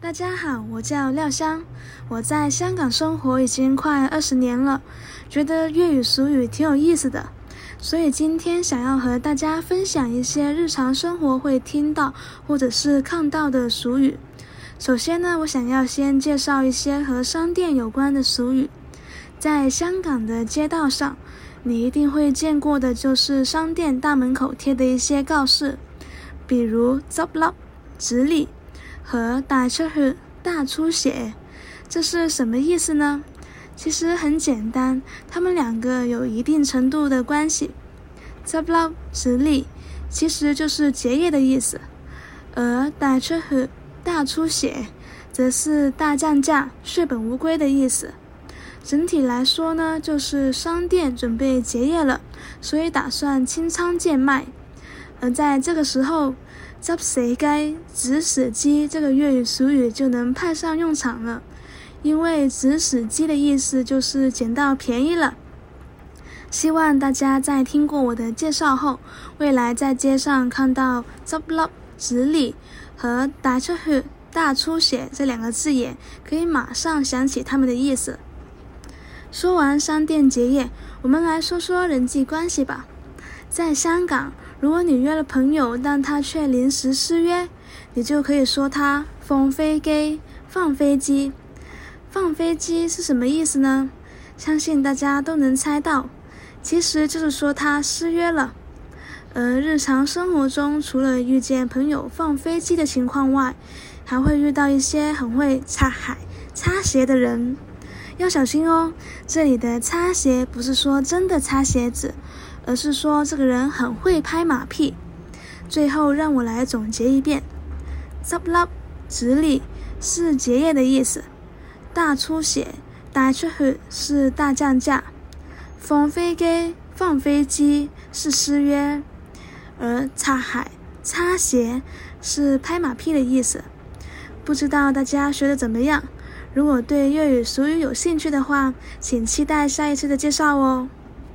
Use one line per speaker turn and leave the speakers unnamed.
大家好，我叫廖香，我在香港生活已经快二十年了，觉得粤语俗语挺有意思的，所以今天想要和大家分享一些日常生活会听到或者是看到的俗语。首先呢，我想要先介绍一些和商店有关的俗语。在香港的街道上，你一定会见过的就是商店大门口贴的一些告示，比如“执笠”、“直立”。和大出血、大出血，这是什么意思呢？其实很简单，它们两个有一定程度的关系。执笠、直立，其实就是结业的意思；而大出血、大出血，则是大降价、血本无归的意思。整体来说呢，就是商店准备结业了，所以打算清仓贱卖。而在这个时候，执死鸡、指使鸡这个粤语俗语就能派上用场了，因为指使鸡的意思就是捡到便宜了。希望大家在听过我的介绍后，未来在街上看到执笠、直立和大出血、大出血这两个字眼，可以马上想起它们的意思。说完商店结业，我们来说说人际关系吧。在香港，如果你约了朋友，但他却临时失约，你就可以说他放飞机。放飞机，放飞机是什么意思呢？相信大家都能猜到，其实就是说他失约了。而日常生活中，除了遇见朋友放飞机的情况外，还会遇到一些很会擦海、擦鞋的人，要小心哦。这里的擦鞋不是说真的擦鞋子。而是说这个人很会拍马屁。最后让我来总结一遍：：zaplap、直立是结业的意思；大出血、大出血是大降价；放飞机、放飞机是失约；而擦鞋、擦鞋是拍马屁的意思。不知道大家学得怎么样？如果对粤语俗语有兴趣的话，请期待下一次的介绍哦。